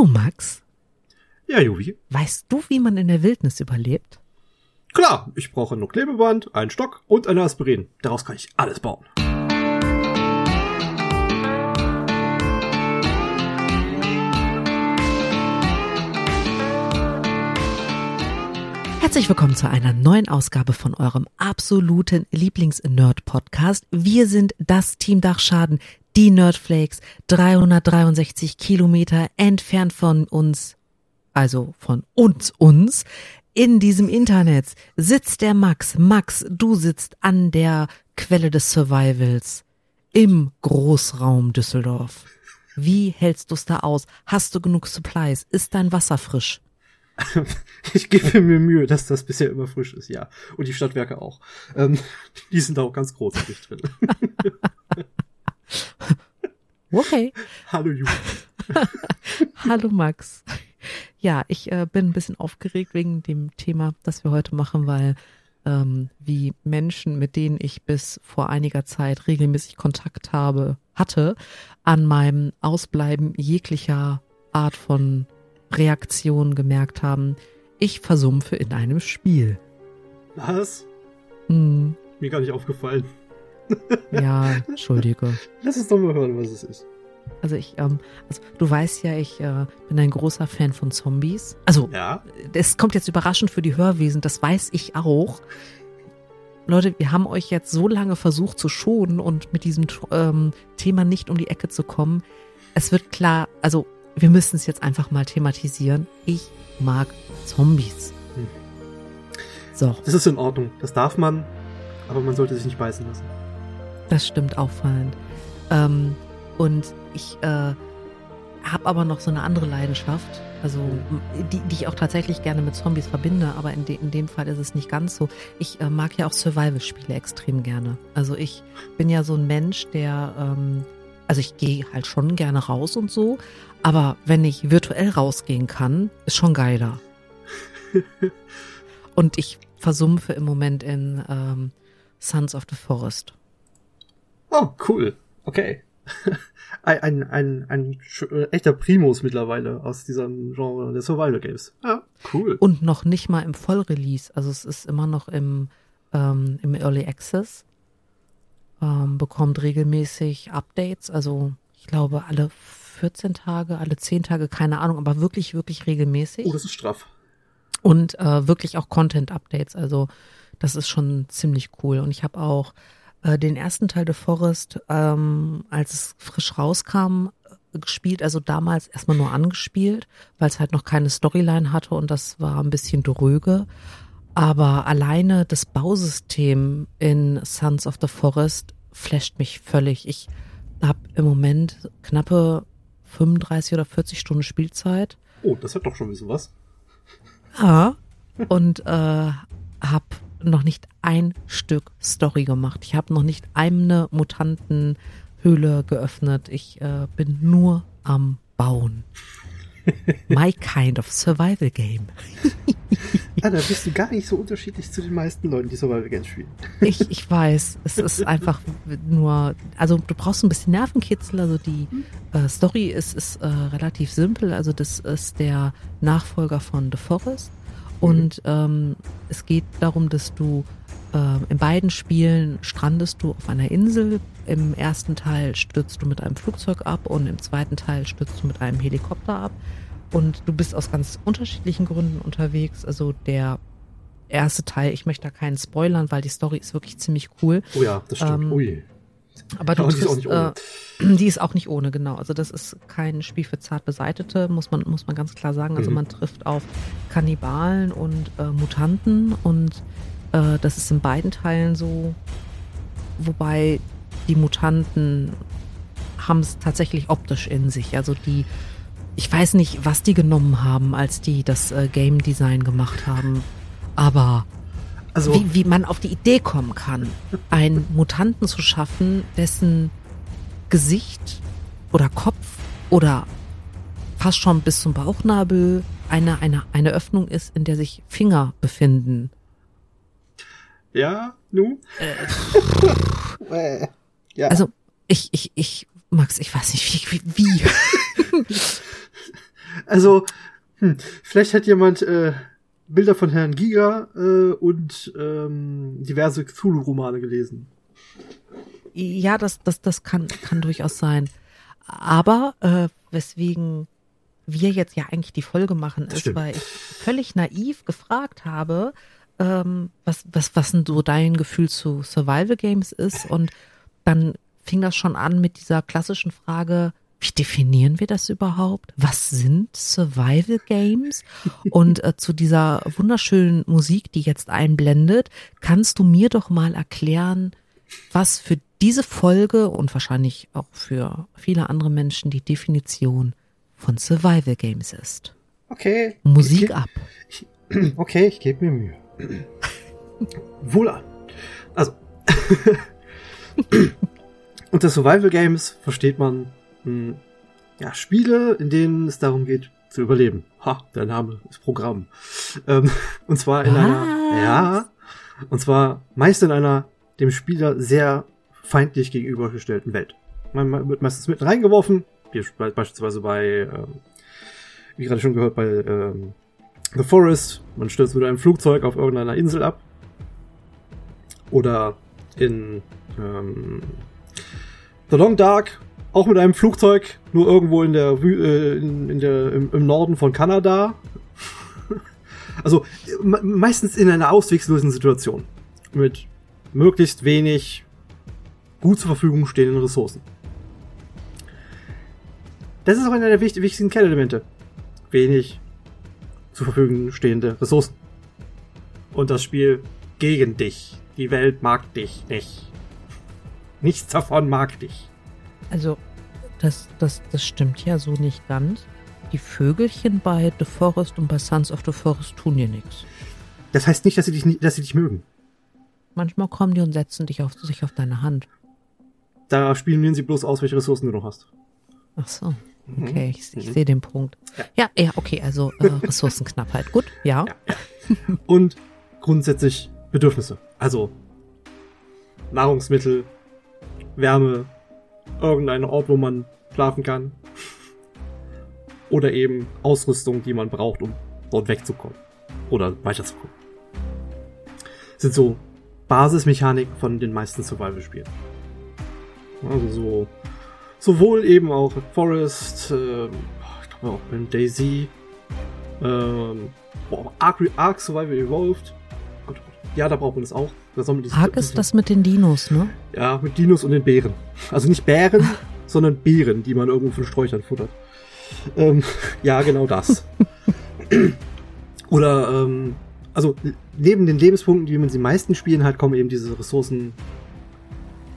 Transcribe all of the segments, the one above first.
du, Max? Ja, Juvi. Weißt du, wie man in der Wildnis überlebt? Klar, ich brauche nur Klebeband, einen Stock und eine Aspirin. Daraus kann ich alles bauen. Herzlich willkommen zu einer neuen Ausgabe von eurem absoluten Lieblings-Nerd-Podcast. Wir sind das Team Dachschaden, die Nerdflakes, 363 Kilometer entfernt von uns, also von uns, uns. In diesem Internet sitzt der Max. Max, du sitzt an der Quelle des Survivals im Großraum Düsseldorf. Wie hältst du es da aus? Hast du genug Supplies? Ist dein Wasser frisch? ich gebe mir Mühe, dass das bisher immer frisch ist, ja. Und die Stadtwerke auch. Ähm, die sind da auch ganz großartig drin. Okay. Hallo Julia. Hallo Max. Ja, ich äh, bin ein bisschen aufgeregt wegen dem Thema, das wir heute machen, weil ähm, wie Menschen, mit denen ich bis vor einiger Zeit regelmäßig Kontakt habe, hatte, an meinem Ausbleiben jeglicher Art von Reaktion gemerkt haben, ich versumpfe in einem Spiel. Was? Hm, Mir gar nicht aufgefallen. Ja, entschuldige. Lass uns doch mal hören, was es ist. Also ich, ähm, also du weißt ja, ich äh, bin ein großer Fan von Zombies. Also Ja? es kommt jetzt überraschend für die Hörwesen, das weiß ich auch. Leute, wir haben euch jetzt so lange versucht zu schonen und mit diesem ähm, Thema nicht um die Ecke zu kommen. Es wird klar, also wir müssen es jetzt einfach mal thematisieren. Ich mag Zombies. Hm. So, Das ist in Ordnung. Das darf man, aber man sollte sich nicht beißen lassen. Das stimmt auffallend. Ähm, und ich äh, habe aber noch so eine andere Leidenschaft, also die, die ich auch tatsächlich gerne mit Zombies verbinde, aber in, de, in dem Fall ist es nicht ganz so. Ich äh, mag ja auch Survival-Spiele extrem gerne. Also ich bin ja so ein Mensch, der, ähm, also ich gehe halt schon gerne raus und so, aber wenn ich virtuell rausgehen kann, ist schon geiler. und ich versumpfe im Moment in ähm, Sons of the Forest. Oh, cool. Okay. ein, ein, ein, ein äh, echter Primus mittlerweile aus diesem Genre der Survival Games. Ja, cool. Und noch nicht mal im Vollrelease. Also es ist immer noch im, ähm, im Early Access. Ähm, bekommt regelmäßig Updates. Also ich glaube alle 14 Tage, alle 10 Tage, keine Ahnung, aber wirklich, wirklich regelmäßig. Oh, das ist straff. Und äh, wirklich auch Content-Updates. Also das ist schon ziemlich cool. Und ich habe auch äh, den ersten Teil The Forest, ähm, als es frisch rauskam, äh, gespielt. Also damals erstmal nur angespielt, weil es halt noch keine Storyline hatte und das war ein bisschen dröge. Aber alleine das Bausystem in Sons of the Forest flasht mich völlig. Ich habe im Moment knappe 35 oder 40 Stunden Spielzeit. Oh, das hat doch schon ein bisschen was. Ja. Und äh, habe noch nicht ein Stück Story gemacht. Ich habe noch nicht eine Mutantenhöhle geöffnet. Ich äh, bin nur am Bauen. My kind of survival game. Ah, da bist du gar nicht so unterschiedlich zu den meisten Leuten, die Survival Games spielen. Ich, ich weiß, es ist einfach nur, also du brauchst ein bisschen Nervenkitzel, also die äh, Story ist, ist äh, relativ simpel, also das ist der Nachfolger von The Forest und ähm, es geht darum, dass du ähm, in beiden Spielen strandest du auf einer Insel, im ersten Teil stürzt du mit einem Flugzeug ab und im zweiten Teil stürzt du mit einem Helikopter ab und du bist aus ganz unterschiedlichen Gründen unterwegs, also der erste Teil, ich möchte da keinen spoilern, weil die Story ist wirklich ziemlich cool. Oh ja, das stimmt. Ähm, Ui. Aber du Aber die ist auch triffst, nicht ohne. Äh, die ist auch nicht ohne, genau. Also das ist kein Spiel für zart Beseitete, muss man, muss man ganz klar sagen. Also Mhm. man trifft auf Kannibalen und äh, Mutanten und äh, das ist in beiden Teilen so, wobei die Mutanten haben es tatsächlich optisch in sich. Also die, ich weiß nicht, was die genommen haben, als die das äh, Game Design gemacht haben, aber Also, wie, wie man auf die Idee kommen kann, einen Mutanten zu schaffen, dessen Gesicht oder Kopf oder fast schon bis zum Bauchnabel eine, eine, eine Öffnung ist, in der sich Finger befinden. ja, nu? Äh. ja. Also ich, ich, ich, Max, ich weiß nicht, wie, wie, wie. Also, hm, vielleicht hat jemand äh, Bilder von Herrn Giga äh, und ähm, diverse Cthulhu-Romane gelesen. Ja, das, das, das kann, kann durchaus sein. Aber äh, weswegen wir jetzt ja eigentlich die Folge machen, Das ist, stimmt. weil ich völlig naiv gefragt habe, ähm, was, was, was denn so dein Gefühl zu Survival Games ist. Und dann fing das schon an mit dieser klassischen Frage, wie definieren wir das überhaupt? Was sind Survival Games? Und äh, zu dieser wunderschönen Musik, die jetzt einblendet, kannst du mir doch mal erklären, was für diese Folge und wahrscheinlich auch für viele andere Menschen die Definition von Survival Games ist. Okay. Musik ich, ab. Okay, ich gebe mir Mühe. Wohlan. Also. unter Survival Games versteht man mh, ja, Spiele, in denen es darum geht, zu überleben. Ha, der Name ist Programm. Ähm, und zwar in einer, Was? ja, und zwar meist in einer dem Spieler sehr feindlich gegenübergestellten Welt. Man wird meistens mitten reingeworfen, wie be- beispielsweise bei, ähm, wie gerade schon gehört, bei ähm, The Forest. Man stürzt mit einem Flugzeug auf irgendeiner Insel ab. Oder in ähm, The Long Dark, auch mit einem Flugzeug, nur irgendwo in der, äh, in, in der im, im Norden von Kanada. also me meistens in einer ausweglosen Situation. Mit möglichst wenig gut zur Verfügung stehenden Ressourcen. Das ist auch einer der wichtig- wichtigsten Kernelemente. Wenig zur Verfügung stehende Ressourcen. Und das Spiel gegen dich. Die Welt mag dich nicht. Nichts davon mag dich. Also, das, das, das stimmt ja so nicht ganz. Die Vögelchen bei The Forest und bei Sons of the Forest tun dir nichts. Das heißt nicht, dass sie dich, nie- dass sie dich mögen. Manchmal kommen die und setzen dich auf, sich auf deine Hand. Da spielen sie bloß aus, welche Ressourcen du noch hast. Ach so. Okay, ich, ich sehe den Punkt. Ja, ja, okay, also äh, Ressourcenknappheit. Gut, ja. Und grundsätzlich Bedürfnisse. Also Nahrungsmittel, Wärme, irgendein Ort, wo man schlafen kann. Oder eben Ausrüstung, die man braucht, um dort wegzukommen. Oder weiterzukommen. Sind so Basismechaniken von den meisten Survival-Spielen. Also so sowohl eben auch Forest, ähm, ich glaube auch beim Daisy, ähm, Ark, Ark Survival Evolved. Ja, da braucht man das auch. Da soll man diese- Ark ist das mit den Dinos, ne? Ja, mit Dinos und den Bären. Also nicht Bären, sondern Beeren, die man irgendwo von Sträuchern futtert. Ähm, ja, genau das. Oder, ähm, also neben den Lebenspunkten, die man den meisten Spielen hat, kommen eben diese Ressourcen,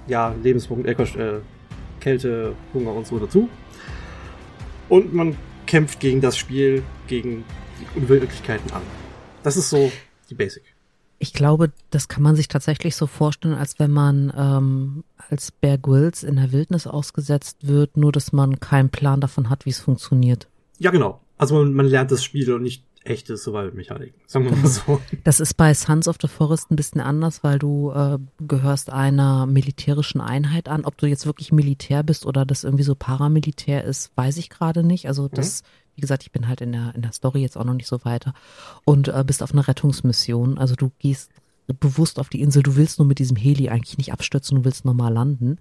ja, Lebenspunkte, äh, Kälte, Hunger und so dazu. Und man kämpft gegen das Spiel, gegen die Unwirklichkeiten an. Das ist so die Basic. Ich glaube, das kann man sich tatsächlich so vorstellen, als wenn man ähm, als Bear Grylls in der Wildnis ausgesetzt wird, nur dass man keinen Plan davon hat, wie es funktioniert. Ja, genau. Also man, man lernt das Spiel und nicht echte Survival-Mechaniken. Sagen wir mal so. Das ist bei Sons of the Forest ein bisschen anders, weil du äh, gehörst einer militärischen Einheit an. Ob du jetzt wirklich Militär bist oder das irgendwie so Paramilitär ist, weiß ich gerade nicht. Also das, wie gesagt, ich bin halt in der, in der Story jetzt auch noch nicht so weiter. Und äh, bist auf einer Rettungsmission. Also du gehst bewusst auf die Insel. Du willst nur mit diesem Heli eigentlich nicht abstürzen, du willst normal landen.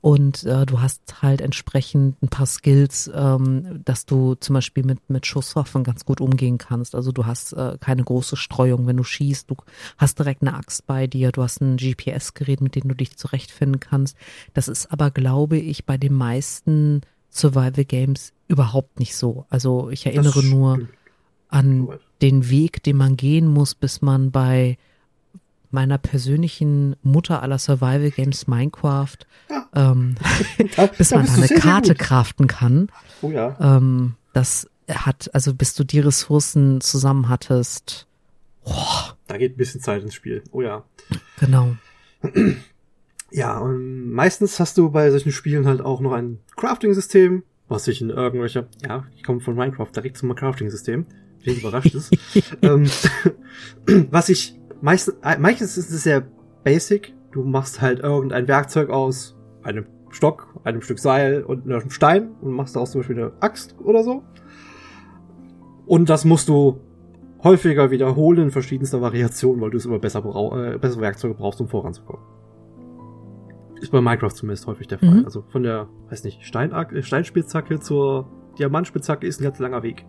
Und äh, du hast halt entsprechend ein paar Skills, ähm, dass du zum Beispiel mit, mit Schusswaffen ganz gut umgehen kannst. Also du hast äh, keine große Streuung, wenn du schießt. Du hast direkt eine Axt bei dir. Du hast ein GPS-Gerät, mit dem du dich zurechtfinden kannst. Das ist aber, glaube ich, bei den meisten Survival Games überhaupt nicht so. Also ich erinnere nur an den Weg, den man gehen muss, bis man bei meiner persönlichen Mutter aller Survival Games Minecraft, ähm, Da, bis da man da eine sehr, sehr Karte gut. craften kann. Oh ja. Ähm, das hat, also bis du die Ressourcen zusammen hattest. Da geht ein bisschen Zeit ins Spiel. Oh ja. Genau. Ja, und meistens hast du bei solchen Spielen halt auch noch ein Crafting-System, was sich in irgendwelcher, ja, ich komme von Minecraft direkt zum Crafting-System, wen überrascht ist. ähm, was ich meistens, äh, meistens ist es sehr basic. Du machst halt irgendein Werkzeug aus einem Stock, einem Stück Seil und einem Stein und machst daraus zum Beispiel eine Axt oder so. Und das musst du häufiger wiederholen in verschiedenster Variation, weil du es immer besser äh, bessere Werkzeuge brauchst, um voranzukommen. Ist bei Minecraft zumindest häufig der Fall. Mhm. Also von der, weiß nicht, Stein äh, Steinspitzhacke zur Diamantspitzhacke ist ein ganz langer Weg.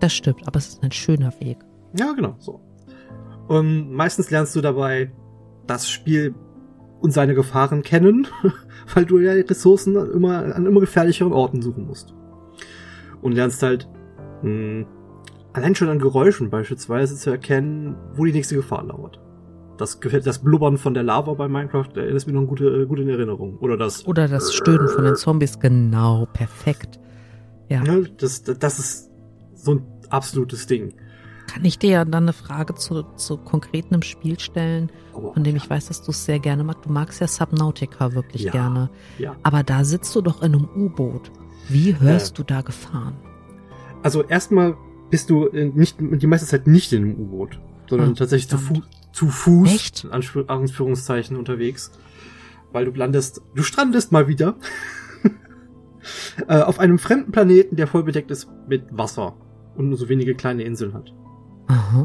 Das stimmt, aber es ist ein schöner Weg. Ja, genau, so. Und meistens lernst du dabei das Spiel und seine Gefahren kennen, weil du ja die Ressourcen immer an immer gefährlicheren Orten suchen musst. Und lernst halt mh, allein schon an Geräuschen beispielsweise zu erkennen, wo die nächste Gefahr lauert. Das, das Blubbern von der Lava bei Minecraft äh, ist mir noch gut, äh, gut in Erinnerung. Oder das, Oder das Stöhnen von den Zombies, genau, perfekt. Ja. ja, das, das ist so ein absolutes Ding. Kann ich dir ja dann eine Frage zu, zu konkreten im Spiel stellen, Oh, von dem ich weiß, dass du es sehr gerne magst. Du magst ja Subnautica wirklich Ja. gerne. ja. Aber da sitzt du doch in einem U-Boot. Wie hörst Äh. du da Gefahren? Also erstmal bist du äh, nicht die meiste Zeit nicht in einem U-Boot, sondern Ah, tatsächlich zu, Fu zu Fuß, Echt? in Anführungszeichen, unterwegs. Weil du landest, du strandest mal wieder äh, auf einem fremden Planeten, der voll bedeckt ist mit Wasser und nur so wenige kleine Inseln hat. Aha.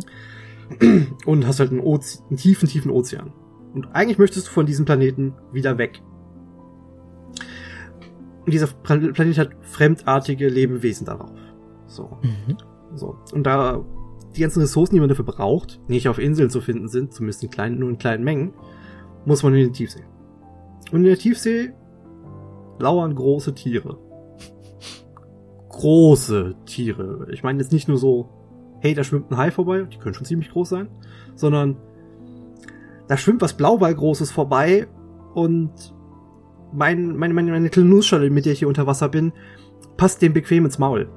Und hast halt einen, Oze einen tiefen, tiefen Ozean. Und eigentlich möchtest du von diesem Planeten wieder weg. Und dieser Pla- Planet hat fremdartige Lebewesen darauf. So. Mhm. So. Und da die ganzen Ressourcen, die man dafür braucht, nicht auf Inseln zu finden sind, zumindest in kleinen, nur in kleinen Mengen, muss man in die Tiefsee. Und in der Tiefsee lauern große Tiere. Große Tiere. Ich meine jetzt nicht nur so, hey, da schwimmt ein Hai vorbei, die können schon ziemlich groß sein, sondern da schwimmt was Blauwallgroßes vorbei und mein, meine, meine, meine kleine Nussschale, mit der ich hier unter Wasser bin, passt dem bequem ins Maul.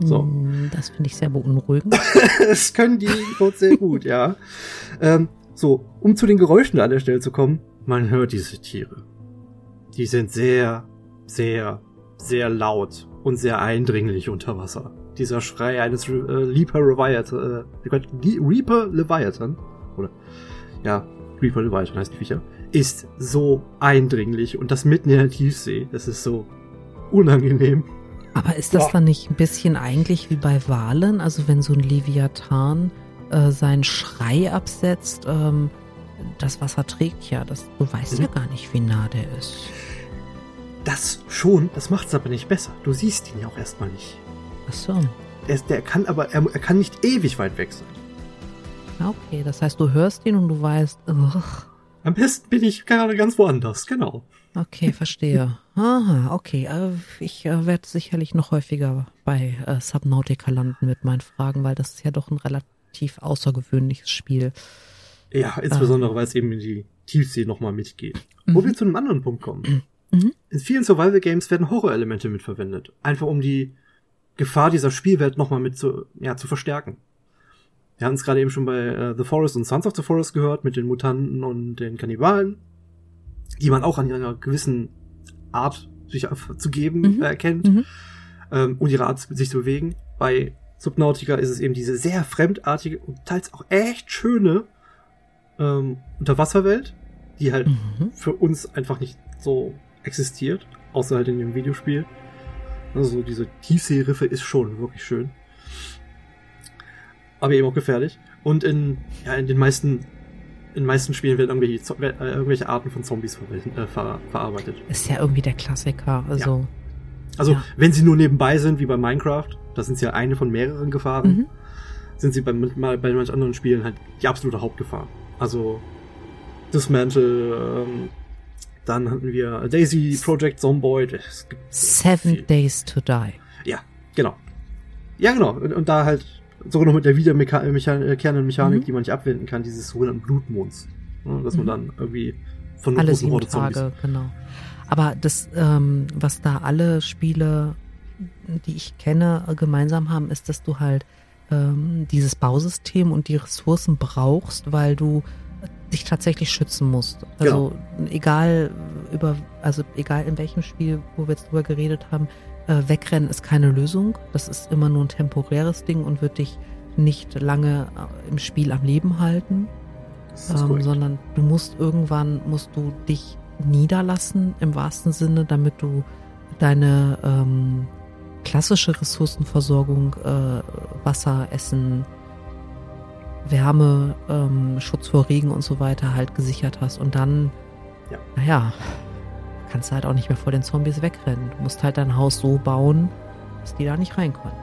So. Mm, Das finde ich sehr beunruhigend. das können die dort sehr gut, ja. Ähm, so, um zu den Geräuschen an der Stelle zu kommen, man hört diese Tiere. Die sind sehr, sehr, sehr laut und sehr eindringlich unter Wasser. Dieser Schrei eines äh, Reaper Leviathan, äh, Reaper Leviathan, oder, ja, Reaper Leviathan heißt die Viecher, ist so eindringlich und das mitten in der Tiefsee, das ist so unangenehm. Aber ist das Ja. dann nicht ein bisschen eigentlich wie bei Walen? Also wenn so ein Leviathan äh, seinen Schrei absetzt, ähm, das Wasser trägt ja. Das, du weißt Mhm. ja gar nicht, wie nah der ist. Das schon, das macht's aber nicht besser. Du siehst ihn ja auch erstmal nicht. Ach so. Er, ist- der kann aber, er, er kann nicht ewig weit weg sein. Ja, Okay, das heißt, du hörst ihn und du weißt, ugh, Am besten bin ich gerade ganz woanders, genau. okay, verstehe. Aha, okay. Äh, ich äh, werde sicherlich noch häufiger bei äh, Subnautica landen mit meinen Fragen, weil das ist ja doch ein relativ außergewöhnliches Spiel. Ja, insbesondere, weil es eben in die Tiefsee nochmal mitgeht. Mhm. Wo wir zu einem anderen Punkt kommen. Mhm. In vielen Survival-Games werden Horrorelemente mitverwendet. Einfach um die Gefahr dieser Spielwelt nochmal mit zu, ja, zu verstärken. Wir hatten es gerade eben schon bei äh, The Forest und Sons of the Forest gehört, mit den Mutanten und den Kannibalen, die man auch an einer gewissen Art sich zu geben Mhm. äh, erkennt. Mhm. ähm, und ihre Art, sich zu bewegen. Bei Subnautica ist es eben diese sehr fremdartige und teils auch echt schöne ähm, Unterwasserwelt, die halt Mhm. für uns einfach nicht so existiert, außer halt in dem Videospiel. Also diese Tiefseeriffe ist schon wirklich schön. Aber eben auch gefährlich. Und in, ja, in den meisten, in den meisten Spielen werden irgendwelche, äh, irgendwelche Arten von Zombies verwel- äh, ver verarbeitet. Ist ja irgendwie der Klassiker. Also, Also, Ja. wenn sie nur nebenbei sind, wie bei Minecraft, das sind ja eine von mehreren Gefahren, mhm. sind sie bei, bei manchen anderen Spielen halt die absolute Hauptgefahr. Also, Dismantle, ähm, dann hatten wir Daisy Project Zomboid. Seven viel. Days to Die. Ja, genau. Ja, genau. Und, und da halt sogar noch mit der wiederkehrenden Mechanik, Mhm. die man nicht abwenden kann, dieses sogenannten Blutmonds. Ne, dass man Mhm. dann irgendwie von Alle sieben Horde Zombies. Tage, genau. Aber das, ähm, was da alle Spiele, die ich kenne, äh, gemeinsam haben, ist, dass du halt ähm, dieses Bausystem und die Ressourcen brauchst, weil du dich tatsächlich schützen musst. Also egal über, also egal in welchem Spiel, wo wir jetzt drüber geredet haben, äh, wegrennen ist keine Lösung. Das ist immer nur ein temporäres Ding und wird dich nicht lange äh, im Spiel am Leben halten ähm, sondern du musst irgendwann musst du dich niederlassen im wahrsten Sinne, damit du deine ähm, klassische Ressourcenversorgung, äh, Wasser, Essen, Wärme, ähm, Schutz vor Regen und so weiter halt gesichert hast. Und dann, Ja. naja, kannst du halt auch nicht mehr vor den Zombies wegrennen. Du musst halt dein Haus so bauen, dass die da nicht rein können.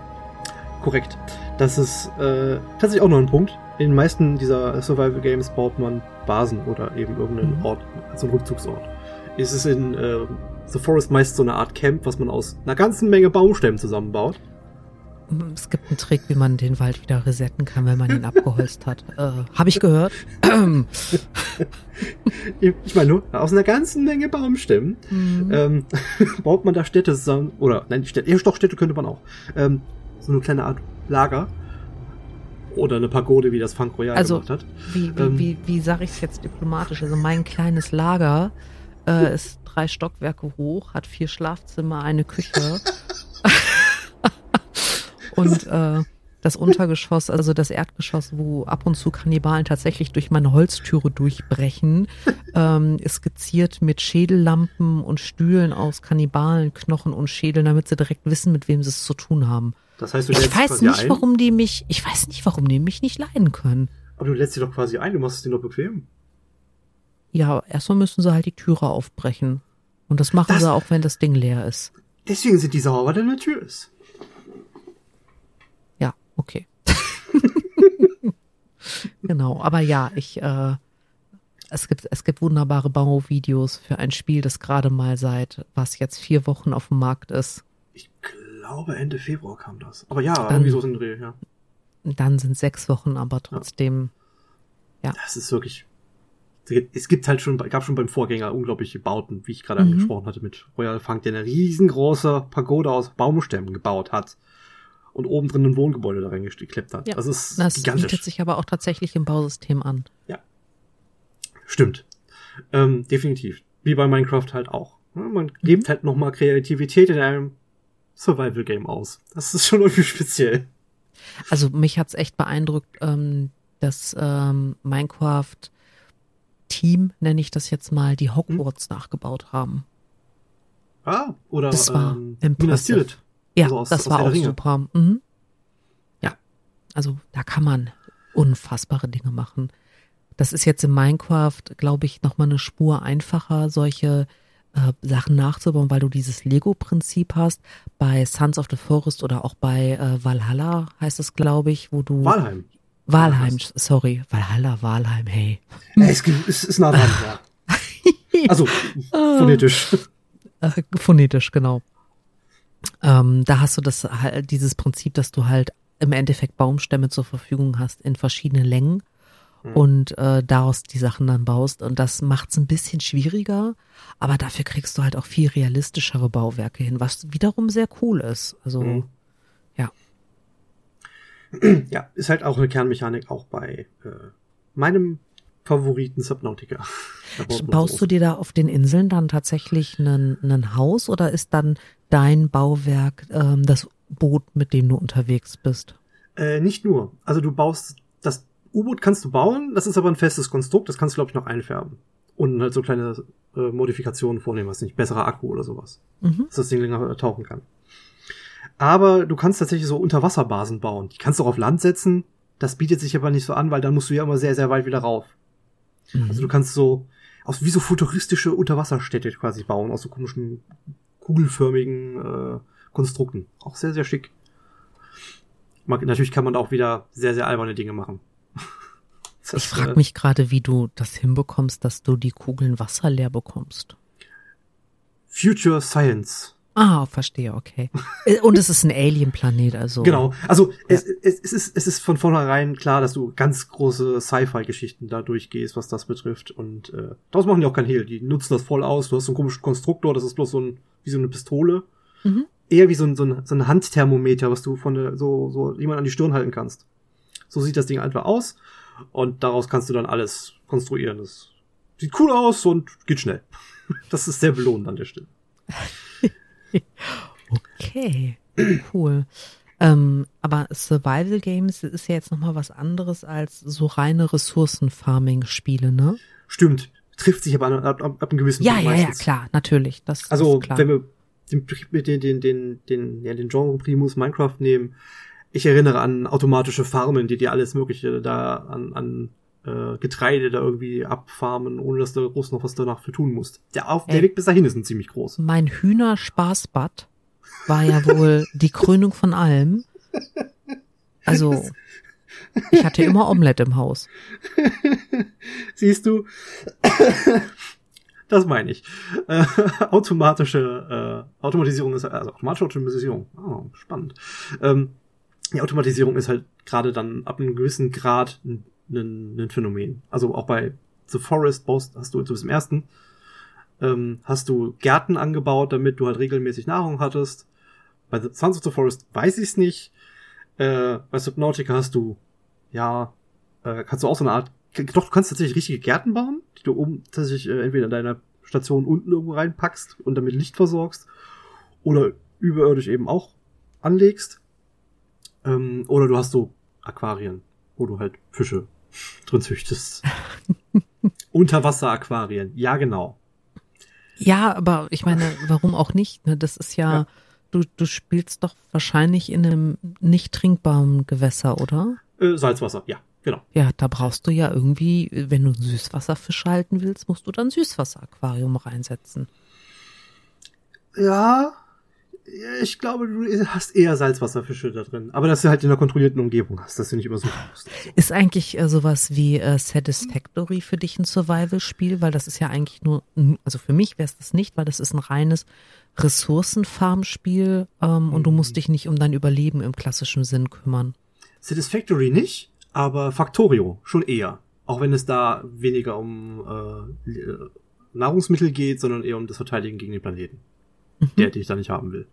Korrekt. Das ist äh, tatsächlich auch noch ein Punkt. In den meisten dieser Survival Games baut man Basen oder eben irgendeinen Mhm. Ort, also einen Rückzugsort. Es ist in äh, The Forest meist so eine Art Camp, was man aus einer ganzen Menge Baumstämmen zusammenbaut. Es gibt einen Trick, wie man den Wald wieder resetten kann, wenn man ihn abgeholzt hat. Äh, Habe ich gehört. Ich meine nur, aus einer ganzen Menge Baumstämmen Mhm. ähm, baut man da Städte zusammen. Oder, nein, die Städte, ja, doch, Städte könnte man auch. Ähm, so eine kleine Art Lager. Oder eine Pagode, wie das Funk Royal Also- gemacht hat. Wie, wie, Ähm. wie, wie sage ich es jetzt diplomatisch? Also mein kleines Lager äh, ist drei Stockwerke hoch, hat vier Schlafzimmer, eine Küche. und äh, das Untergeschoss, also das Erdgeschoss, wo ab und zu Kannibalen tatsächlich durch meine Holztüre durchbrechen, ähm, ist skizziert mit Schädellampen und Stühlen aus Kannibalenknochen und Schädeln, damit sie direkt wissen, mit wem sie es zu tun haben. Das heißt, du Ich weiß nicht, ein. warum die mich, ich weiß nicht, warum die mich nicht leiden können. Aber du lädst sie doch quasi ein, du machst es dir doch bequem. Ja, erstmal müssen sie halt die Türe aufbrechen. Und das machen Das- sie auch, wenn das Ding leer ist. Deswegen sind die sauer, weil da eine Tür ist. Ja, okay. genau, aber ja, ich, äh, es gibt, es gibt wunderbare Bauvideos für ein Spiel, das gerade mal seit, was jetzt vier Wochen auf dem Markt ist. Ich glaube, Ende Februar kam das. Aber ja, Dann- irgendwie so in den Dreh, ja. Dann sind sechs Wochen, aber trotzdem, Das ist wirklich. Es gibt halt schon, gab schon beim Vorgänger unglaubliche Bauten, wie ich gerade Mhm. angesprochen hatte, mit Royal Funk, der eine riesengroße Pagode aus Baumstämmen gebaut hat und oben drin ein Wohngebäude da reingeklebt hat. Ja, Das ist das bietet gigantisch. sich aber auch tatsächlich im Bausystem an. Stimmt. Ähm, definitiv. Wie bei Minecraft halt auch. Ja, man Mhm. lebt halt nochmal Kreativität in einem Survival-Game aus. Das ist schon irgendwie speziell. Also mich hat's echt beeindruckt, ähm, dass ähm, Minecraft Team, nenne ich das jetzt mal, die Hogwarts nachgebaut haben. Ah, oder Das war ähm, impressive. Ja, Also aus- das aus war auch Ringe. super. Mhm. Ja, also da kann man unfassbare Dinge machen. Das ist jetzt in Minecraft, glaube ich, nochmal eine Spur einfacher, solche äh, Sachen nachzubauen, weil du dieses Lego-Prinzip hast. Bei Sons of the Forest oder auch bei äh, Valhalla heißt es, glaube ich, wo du... Walheim. Valheim, sorry. Valhalla, Valheim, hey. Es, es ist nah dran, ja. Also, phonetisch. Äh, phonetisch, genau. Ähm, da hast du das dieses Prinzip, dass du halt im Endeffekt Baumstämme zur Verfügung hast in verschiedene Längen Mhm. und äh, daraus die Sachen dann baust. Und das macht es ein bisschen schwieriger, aber dafür kriegst du halt auch viel realistischere Bauwerke hin, was wiederum sehr cool ist. Also Mhm. ja. Ja, ist halt auch eine Kernmechanik auch bei äh, meinem Favoriten Subnautica. Baust du dir da auf den Inseln dann tatsächlich ein, ein Haus oder ist dann dein Bauwerk ähm, das Boot, mit dem du unterwegs bist? Äh, nicht nur. Also du baust das U-Boot kannst du bauen, das ist aber ein festes Konstrukt, das kannst du glaube ich noch einfärben und halt so kleine äh, Modifikationen vornehmen, was nicht besserer Akku oder sowas, Mhm. dass das Ding länger äh, tauchen kann. Aber du kannst tatsächlich so Unterwasserbasen bauen. Die kannst du auch auf Land setzen. Das bietet sich aber nicht so an, weil dann musst du ja immer sehr sehr weit wieder rauf. Also du kannst so aus wie so futuristische Unterwasserstädte quasi bauen aus so komischen kugelförmigen äh, Konstrukten. Auch sehr sehr schick. Man, natürlich kann man auch wieder sehr, sehr alberne Dinge machen. Das, Ich frage äh, mich gerade, wie du das hinbekommst, dass du die Kugeln Wasser leer bekommst. Future Science. Ah, verstehe, okay. Äh, Und es ist ein Alien-Planet, also. Genau. Also es, es, es, ist, es ist von vornherein klar, dass du ganz große Sci-Fi-Geschichten da durchgehst, was das betrifft. Und äh, daraus machen die auch kein Hehl. Die nutzen das voll aus. Du hast so einen komischen Konstruktor, das ist bloß so ein, wie so eine Pistole. Mhm. Eher wie so ein, so ein, so ein Handthermometer, was du von der, so, so jemand an die Stirn halten kannst. So sieht das Ding einfach aus. Und daraus kannst du dann alles konstruieren. Das sieht cool aus und geht schnell. Das ist sehr belohnend an der Stelle. Okay, cool. Ähm, aber Survival Games ist ja jetzt nochmal was anderes als so reine Ressourcen-Farming-Spiele, ne? Stimmt. Trifft sich aber ab, ab, ab einem gewissen Ja, Punkt ja, ja, meistens. klar, natürlich. Das Also, wenn wir den, den, den, den, den, ja, den Genre Primus Minecraft nehmen. Ich erinnere an automatische Farmen, die dir alles Mögliche da an, an äh, Getreide da irgendwie abfarmen, ohne dass du groß noch was danach für tun musst. Der, auf, der Weg bis dahin ist ein ziemlich groß. Mein Hühnerspaßbad war ja wohl die Krönung von allem. Also, ich hatte immer Omelette im Haus. Siehst du, das meine ich. Äh, automatische äh, Automatisierung ist also automatische Automatisierung. Oh, spannend. Ähm, die Automatisierung ist halt gerade dann ab einem gewissen Grad ein, ein, ein Phänomen. Also auch bei The Forest baust, hast du zum ersten ähm, hast du Gärten angebaut, damit du halt regelmäßig Nahrung hattest. Bei The Sons of the Forest weiß ich es nicht. Äh, bei Subnautica hast du, ja, äh, kannst du auch so eine Art, doch, du kannst tatsächlich richtige Gärten bauen, die du oben tatsächlich äh, entweder in deiner Station unten irgendwo reinpackst und damit Licht versorgst oder überirdisch eben auch anlegst. Ähm, oder du hast so Aquarien, wo du halt Fische drin züchtest. Unterwasser-Aquarien, ja genau. Ja, aber ich meine, warum auch nicht? Ne? Das ist ja, ja, du, du spielst doch wahrscheinlich in einem nicht trinkbaren Gewässer, oder? Äh, Salzwasser, ja, genau. Ja, da brauchst du ja irgendwie, wenn du Süßwasserfisch halten willst, musst du dann Süßwasseraquarium reinsetzen. Ja, ich glaube, du hast eher Salzwasserfische da drin. Aber dass du halt in einer kontrollierten Umgebung hast, dass du nicht übersuchen musst. Ist eigentlich äh, sowas wie äh, Satisfactory für dich ein Survival-Spiel? Weil das ist ja eigentlich nur, also für mich wäre es das nicht, weil das ist ein reines Ressourcenfarm-Spiel ähm, mhm. und du musst mhm. dich nicht um dein Überleben im klassischen Sinn kümmern. Satisfactory nicht, aber Factorio schon eher. Auch wenn es da weniger um äh, Nahrungsmittel geht, sondern eher um das Verteidigen gegen den Planeten. Mhm. Der, den ich da nicht haben will.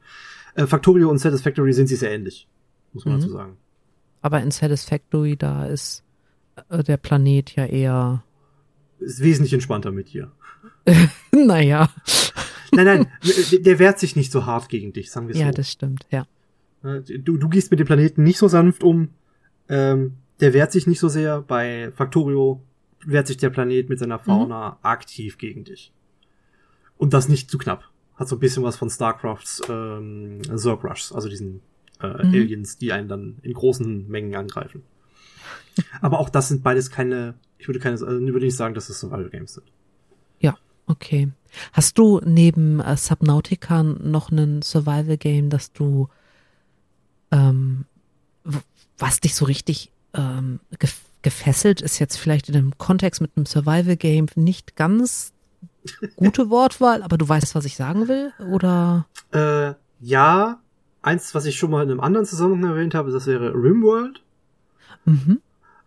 Äh, Factorio und Satisfactory sind sich sehr ähnlich, muss man mhm. dazu sagen. Aber in Satisfactory, da ist äh, der Planet ja eher. Ist wesentlich entspannter mit dir. naja. Nein, nein, der wehrt sich nicht so hart gegen dich, sagen wir so. Ja, das stimmt, ja. Du, du gehst mit dem Planeten nicht so sanft um. Ähm, der wehrt sich nicht so sehr. Bei Factorio wehrt sich der Planet mit seiner Fauna mhm. aktiv gegen dich. Und das nicht zu knapp. Hat so ein bisschen was von StarCrafts ähm, Zerg Rushs, also diesen äh, mhm. Aliens, die einen dann in großen Mengen angreifen. Aber auch das sind beides keine, ich würde keine, also würde nicht sagen, dass es Survival Games sind. Ja, okay. Hast du neben äh, Subnautica noch einen Survival Game, das du ähm, was dich so richtig ähm, gefesselt ist jetzt vielleicht in einem Kontext mit einem Survival Game nicht ganz gute Wortwahl, aber du weißt, was ich sagen will, oder? Äh, ja, eins, was ich schon mal in einem anderen Zusammenhang erwähnt habe, das wäre Rimworld. Mhm.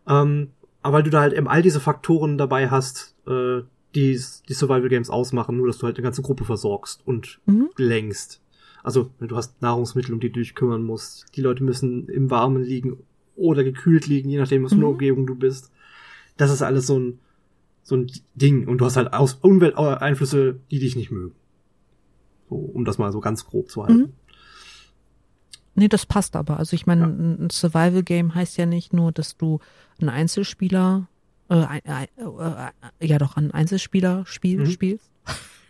Ähm, aber weil du da halt eben all diese Faktoren dabei hast, äh, die die Survival Games ausmachen, nur dass du halt eine ganze Gruppe versorgst und mhm. lenkst. Also, du hast Nahrungsmittel, um die du dich kümmern musst. Die Leute müssen im Warmen liegen oder gekühlt liegen, je nachdem, was für eine mhm. Umgebung du bist. Das ist alles so ein, so ein Ding. Und du hast halt Aus Umwelteinflüsse, die dich nicht mögen. So, um das mal so ganz grob zu halten. Mhm. Nee, das passt aber. Also ich meine, ja. ein Survival-Game heißt ja nicht nur, dass du einen Einzelspieler, äh, äh, äh, ja doch, ein Einzelspieler-Spiel mhm. spielst.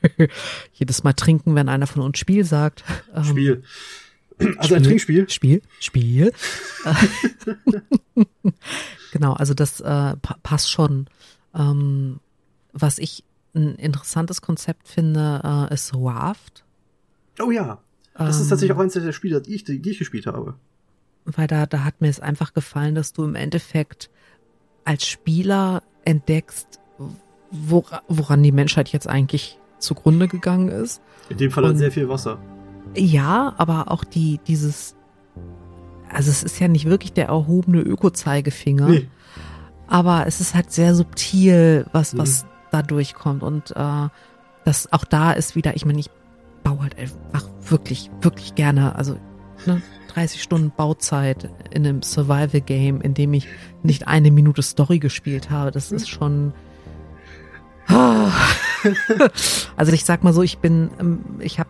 Jedes Mal trinken, wenn einer von uns Spiel sagt. Ähm, Spiel. Also Spiel, ein Trinkspiel? Spiel, Spiel. genau, also das äh, passt schon. Ähm, was ich ein interessantes Konzept finde, äh, ist Raft. Oh ja. Das ähm, ist tatsächlich auch eines der Spiele, die ich, die ich gespielt habe. Weil da, da hat mir es einfach gefallen, dass du im Endeffekt als Spieler entdeckst, wora, woran die Menschheit jetzt eigentlich zugrunde gegangen ist. In dem Fall Und, sehr viel Wasser. Ja, aber auch die, dieses, also es ist ja nicht wirklich der erhobene Öko-Zeigefinger. Nee. Aber es ist halt sehr subtil, was, mhm. was da durchkommt. Und äh, das auch da ist wieder, ich meine, ich baue halt einfach wirklich, wirklich gerne, also ne, 30 Stunden Bauzeit in einem Survival-Game, in dem ich nicht eine Minute Story gespielt habe. Das ist schon also ich sag mal so, ich bin, ähm, ich habe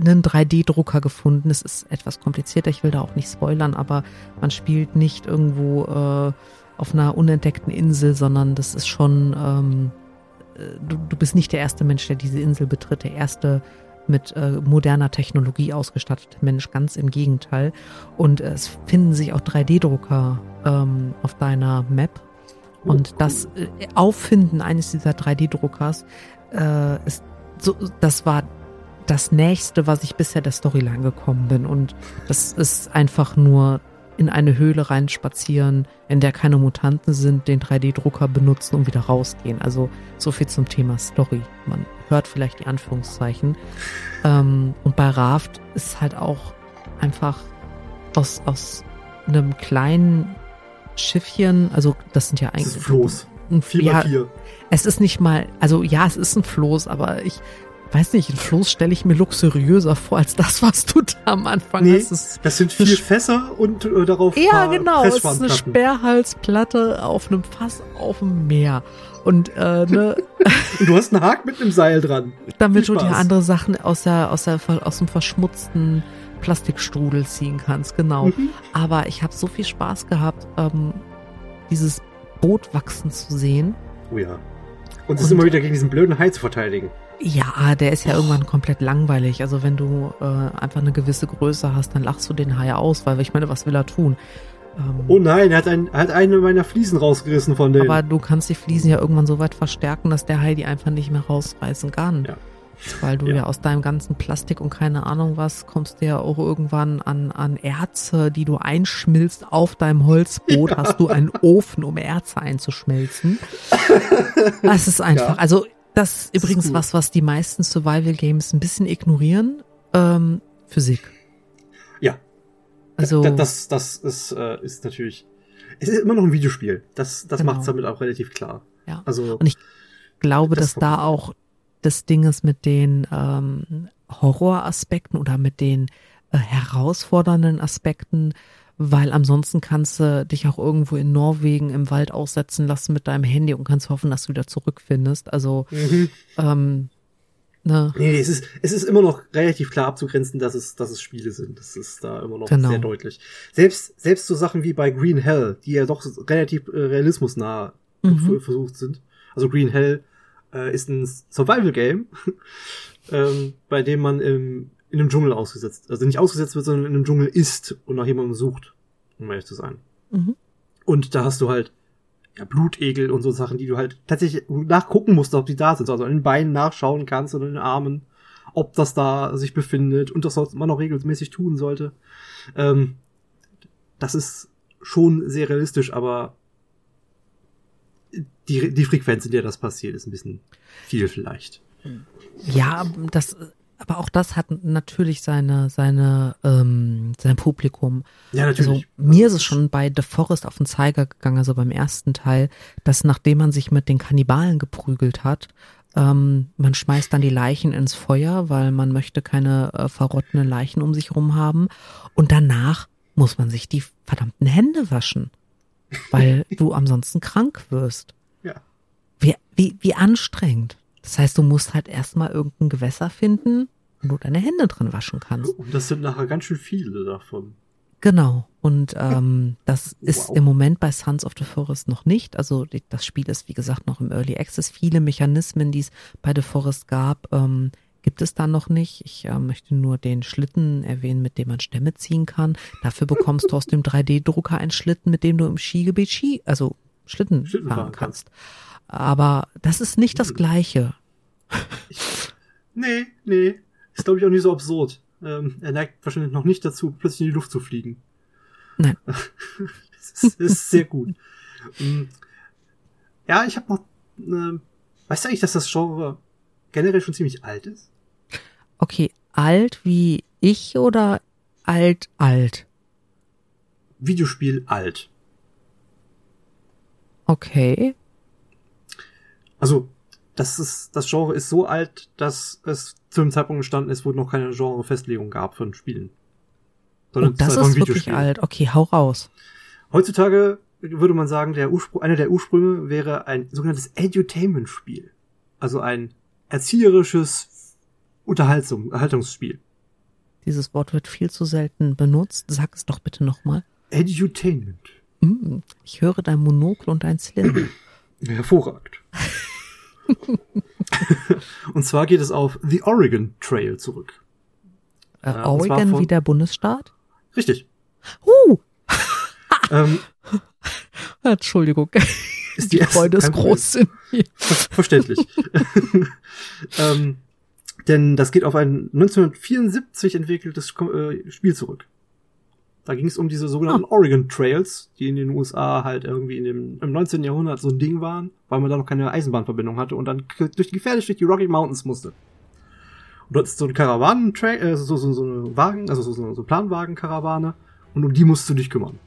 einen 3D-Drucker gefunden. Es ist etwas komplizierter, ich will da auch nicht spoilern, aber man spielt nicht irgendwo äh, auf einer unentdeckten Insel, sondern das ist schon, ähm, äh, du, du bist nicht der erste Mensch, der diese Insel betritt. Der erste mit äh, moderner Technologie ausgestattete Mensch, ganz im Gegenteil. Und äh, es finden sich auch 3D-Drucker ähm, auf deiner Map. Und das äh, Auffinden eines dieser 3D-Druckers äh, ist so, das war das nächste, was ich bisher der Storyline gekommen bin. Und das ist einfach nur in eine Höhle reinspazieren, in der keine Mutanten sind, den 3D-Drucker benutzen und wieder rausgehen. Also so viel zum Thema Story. Man hört vielleicht die Anführungszeichen. Ähm, und bei Raft ist halt auch einfach aus, aus einem kleinen Schiffchen, also das sind ja eigentlich. Das ist Floß. Ein, ja, es ist nicht mal, also ja, es ist ein Floß, aber ich weiß nicht, ein Floß stelle ich mir luxuriöser vor als das, was du da am Anfang nee, hast. Das sind vier Fässer und äh, darauf Ja, genau, es ist eine Sperrhalsplatte auf einem Fass auf dem Meer. Und äh, ne, du hast einen Haken mit einem Seil dran. Damit du dir andere Sachen aus der aus der aus dem verschmutzten Plastikstrudel ziehen kannst, genau. Mhm. Aber ich habe so viel Spaß gehabt, ähm, dieses Boot wachsen zu sehen. Oh ja. Und es ist immer wieder gegen diesen blöden Hai zu verteidigen. Ja, der ist ja oh. irgendwann komplett langweilig. Also wenn du äh, einfach eine gewisse Größe hast, dann lachst du den Hai aus, weil ich meine, was will er tun? Ähm, oh nein, er hat, ein, er hat eine meiner Fliesen rausgerissen von denen. Aber du kannst die Fliesen ja irgendwann so weit verstärken, dass der Hai die einfach nicht mehr rausreißen kann. Ja. Weil du ja. ja. aus deinem ganzen Plastik und keine Ahnung was, kommst du ja auch irgendwann an, an Erze, die du einschmilzt auf deinem Holzboot. Ja. Hast du einen Ofen, um Erze einzuschmelzen. Das ist einfach, ja. also das ist übrigens ist was, was die meisten Survival Games ein bisschen ignorieren. Ähm, Physik. Ja. Also das, das, ist, äh, ist natürlich. Es ist immer noch ein Videospiel. Das, das genau. macht es damit auch relativ klar. Ja. Also und ich glaube, das dass da auch das Ding ist mit den ähm, Horroraspekten oder mit den äh, herausfordernden Aspekten weil ansonsten kannst du dich auch irgendwo in Norwegen im Wald aussetzen lassen mit deinem Handy und kannst hoffen, dass du wieder zurückfindest. Also mhm. ähm, ne. Nee, es ist, es ist immer noch relativ klar abzugrenzen, dass es, dass es Spiele sind. Das ist da immer noch genau. sehr deutlich. Selbst, selbst so Sachen wie bei Green Hell, die ja doch relativ äh, realismusnah mhm. versucht sind. Also Green Hell äh, ist ein Survival-Game, ähm, bei dem man im, in einem Dschungel ausgesetzt, also nicht ausgesetzt wird, sondern in einem Dschungel ist und nach jemandem sucht, um ehrlich zu sein. Mhm. Und da hast du halt ja, Blutegel und so Sachen, die du halt tatsächlich nachgucken musst, ob die da sind. Also an den Beinen nachschauen kannst oder in den Armen, ob das da sich befindet und das man auch regelmäßig tun sollte. Ähm, das ist schon sehr realistisch, aber die, die Frequenz, in der das passiert, ist ein bisschen viel vielleicht. Ja, das aber auch das hat natürlich seine, seine, ähm, sein Publikum. Ja, natürlich. Also, mir ist es schon bei The Forest auf den Zeiger gegangen, also beim ersten Teil, dass nachdem man sich mit den Kannibalen geprügelt hat, ähm, man schmeißt dann die Leichen ins Feuer, weil man möchte keine äh, verrottenen Leichen um sich rum haben. Und danach muss man sich die verdammten Hände waschen, weil du ansonsten krank wirst. Ja. Wie, wie, wie anstrengend. Das heißt, du musst halt erstmal irgendein Gewässer finden, wo du deine Hände drin waschen kannst. Und das sind nachher ganz schön viele davon. Genau. Und ähm, das ist wow. im Moment bei Sons of the Forest noch nicht. Also das Spiel ist, wie gesagt, noch im Early Access. Viele Mechanismen, die es bei The Forest gab, ähm, gibt es da noch nicht. Ich äh, möchte nur den Schlitten erwähnen, mit dem man Stämme ziehen kann. Dafür bekommst du aus dem 3D-Drucker einen Schlitten, mit dem du im Skigebiet Ski, also Schlitten, Schlitten fahren kannst. kannst. Aber das ist nicht das Gleiche. nee, nee. Ist, glaube ich, auch nicht so absurd. Ähm, er neigt wahrscheinlich noch nicht dazu, plötzlich in die Luft zu fliegen. Nein. das ist, ist sehr gut. Ähm, ja, ich habe noch. Äh, weißt du eigentlich, dass das Genre generell schon ziemlich alt ist? Okay, alt wie ich oder alt, alt? Videospiel alt. Okay. Also, das ist, das Genre ist so alt, dass es zu dem Zeitpunkt entstanden ist, wo noch keine Genrefestlegung gab von Spielen. Sondern oh, das ist wirklich alt. Okay, hau raus. Heutzutage würde man sagen, der Ursprung, einer der Ursprünge wäre ein sogenanntes Edutainment-Spiel. Also ein erzieherisches Unterhaltung, Unterhaltungsspiel. Dieses Wort wird viel zu selten benutzt. Sag es doch bitte nochmal. Edutainment. Mm, ich höre dein Monokel und dein Zylinder. Hervorragend. und zwar geht es auf The Oregon Trail zurück. Äh, Oregon wie der Bundesstaat? Richtig. Uh. ähm, Entschuldigung. Ist die, die Freude ist groß in mir. Verständlich. ähm, denn das geht auf ein 1974 entwickeltes äh, Spiel zurück. Da ging es um diese sogenannten ah. Oregon Trails, die in den USA halt irgendwie in dem, im 19. Jahrhundert so ein Ding waren, weil man da noch keine Eisenbahnverbindung hatte und dann durch gefährlich durch die Rocky Mountains musste. Und dort ist so eine Karawanen, äh, so, so, so eine Wagen, also so, so, so Planwagen-Karawane und um die musst du dich kümmern.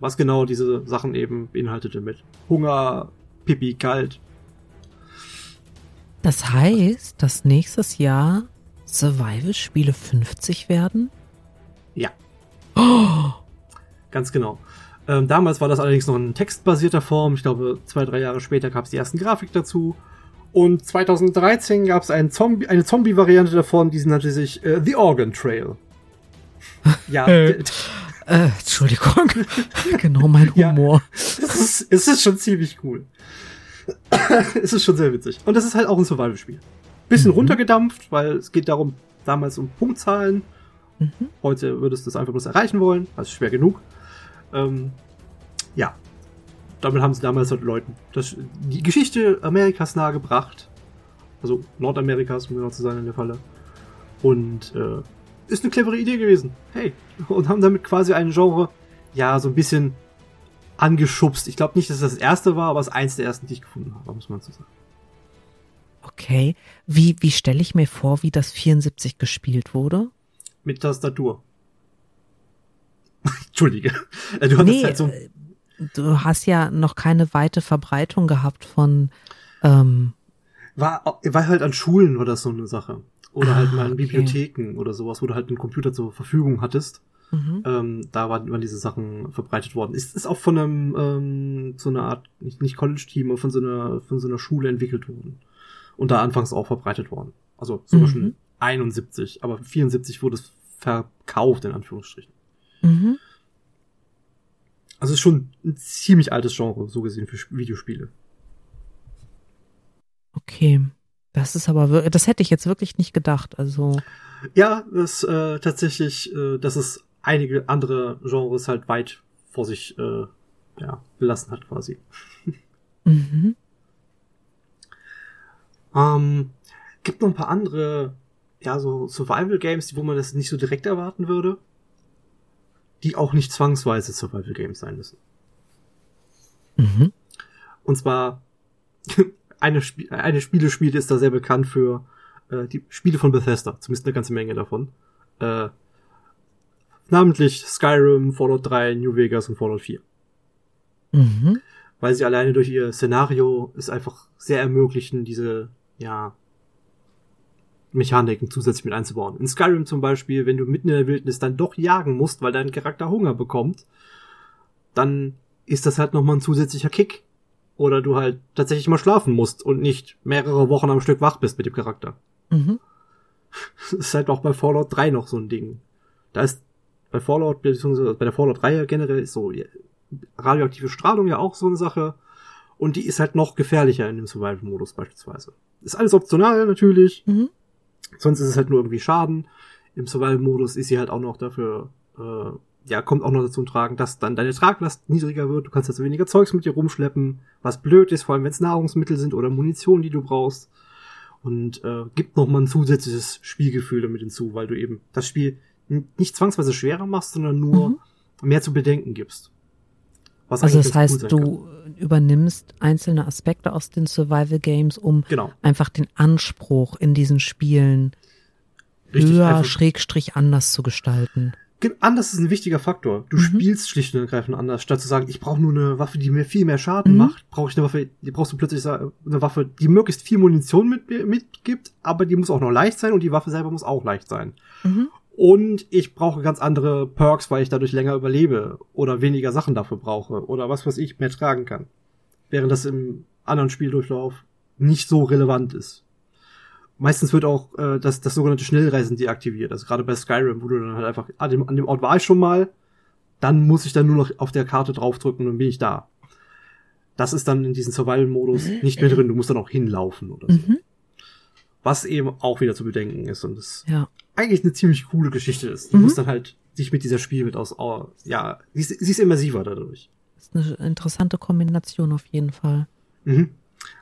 Was genau diese Sachen eben beinhaltete mit Hunger, Pipi, kalt. Das heißt, dass nächstes Jahr Survival-Spiele 50 werden? Ja. Oh. Ganz genau. Ähm, damals war das allerdings noch in textbasierter Form. Ich glaube, zwei, drei Jahre später gab es die ersten Grafik dazu. Und 2013 gab es ein Zombie, eine Zombie-Variante davon, die nannte sich äh, The Organ Trail. ja. äh, Entschuldigung. genau mein Humor. Ja, es, ist, es ist schon ziemlich cool. es ist schon sehr witzig. Und das ist halt auch ein Survival-Spiel. Bisschen mhm. runtergedampft, weil es geht darum, damals um Punktzahlen Mhm. Heute würdest du es einfach bloß erreichen wollen, also schwer genug. Ähm, ja, damit haben sie damals halt Leuten das, die Geschichte Amerikas nahegebracht. Also Nordamerikas, um genau zu sein in der Falle. Und äh, ist eine clevere Idee gewesen. Hey. Und haben damit quasi ein Genre, ja, so ein bisschen angeschubst. Ich glaube nicht, dass das das erste war, aber es ist eins der ersten, die ich gefunden habe, muss man so sagen. Okay. Wie, wie stelle ich mir vor, wie das 74 gespielt wurde? Mit Tastatur. Entschuldige. Äh, du, nee, halt so äh, du hast ja noch keine weite Verbreitung gehabt von ähm war, war halt an Schulen oder so eine Sache. Oder ah, halt mal in okay. Bibliotheken oder sowas, wo du halt einen Computer zur Verfügung hattest. Mhm. Ähm, da waren, waren diese Sachen verbreitet worden. Ist, ist auch von einem, ähm, so einer Art, nicht, nicht College-Team, aber von so einer, von so einer Schule entwickelt worden. Und da anfangs auch verbreitet worden. Also sogar mhm. schon 71, aber 74 wurde es verkauft, in Anführungsstrichen. Mhm. Also es ist schon ein ziemlich altes Genre, so gesehen, für Videospiele. Okay. Das ist aber, das hätte ich jetzt wirklich nicht gedacht, also. Ja, das, äh, tatsächlich, äh, dass es einige andere Genres halt weit vor sich, äh, ja, gelassen hat, quasi. Mhm. ähm, gibt noch ein paar andere ja, so Survival Games, wo man das nicht so direkt erwarten würde, die auch nicht zwangsweise Survival Games sein müssen. Mhm. Und zwar eine, Sp eine Spieleschmiede ist da sehr bekannt für äh, die Spiele von Bethesda, zumindest eine ganze Menge davon. Äh, namentlich Skyrim, Fallout 3, New Vegas und Fallout 4. Mhm. Weil sie alleine durch ihr Szenario es einfach sehr ermöglichen, diese, ja, Mechaniken zusätzlich mit einzubauen. In Skyrim zum Beispiel, wenn du mitten in der Wildnis dann doch jagen musst, weil dein Charakter Hunger bekommt, dann ist das halt nochmal ein zusätzlicher Kick. Oder du halt tatsächlich mal schlafen musst und nicht mehrere Wochen am Stück wach bist mit dem Charakter. Mhm. Das ist halt auch bei Fallout 3 noch so ein Ding. Da ist bei Fallout, beziehungsweise bei der Fallout-Reihe generell ist so radioaktive Strahlung ja auch so eine Sache. Und die ist halt noch gefährlicher in dem Survival-Modus beispielsweise. Ist alles optional natürlich. Mhm. Sonst ist es halt nur irgendwie Schaden. Im Survival-Modus ist sie halt auch noch dafür, äh, ja, kommt auch noch dazu tragen, dass dann deine Traglast niedriger wird. Du kannst also weniger Zeugs mit dir rumschleppen, was blöd ist, vor allem wenn es Nahrungsmittel sind oder Munition, die du brauchst. Und äh, gibt noch mal ein zusätzliches Spielgefühl damit hinzu, weil du eben das Spiel nicht zwangsweise schwerer machst, sondern nur mhm. mehr zu bedenken gibst. Was also das heißt, cool du kann. übernimmst einzelne Aspekte aus den Survival Games, um genau. einfach den Anspruch in diesen Spielen Richtig, höher, einfach. schrägstrich anders zu gestalten. Anders ist ein wichtiger Faktor. Du mhm. spielst schlicht und ergreifend anders. Statt zu sagen, ich brauche nur eine Waffe, die mir viel mehr Schaden mhm. macht, brauche ich eine Waffe, die brauchst du plötzlich eine Waffe, die möglichst viel Munition mit, mitgibt, aber die muss auch noch leicht sein und die Waffe selber muss auch leicht sein. Mhm. Und ich brauche ganz andere Perks, weil ich dadurch länger überlebe oder weniger Sachen dafür brauche oder was, was ich mehr tragen kann. Während das im anderen Spieldurchlauf nicht so relevant ist. Meistens wird auch äh, das, das sogenannte Schnellreisen deaktiviert. Also gerade bei Skyrim, wo du dann halt einfach, an dem, an dem Ort war ich schon mal, dann muss ich dann nur noch auf der Karte draufdrücken und dann bin ich da. das ist dann in diesem Survival-Modus nicht mehr drin. Du musst dann auch hinlaufen oder so. Mhm. Was eben auch wieder zu bedenken ist und es Ja. Eigentlich eine ziemlich coole Geschichte ist. Du Mhm. musst dann halt dich mit dieser Spielwelt aus, oh, ja, sie ist, sie ist immersiver dadurch. ist eine interessante Kombination auf jeden Fall. Mhm.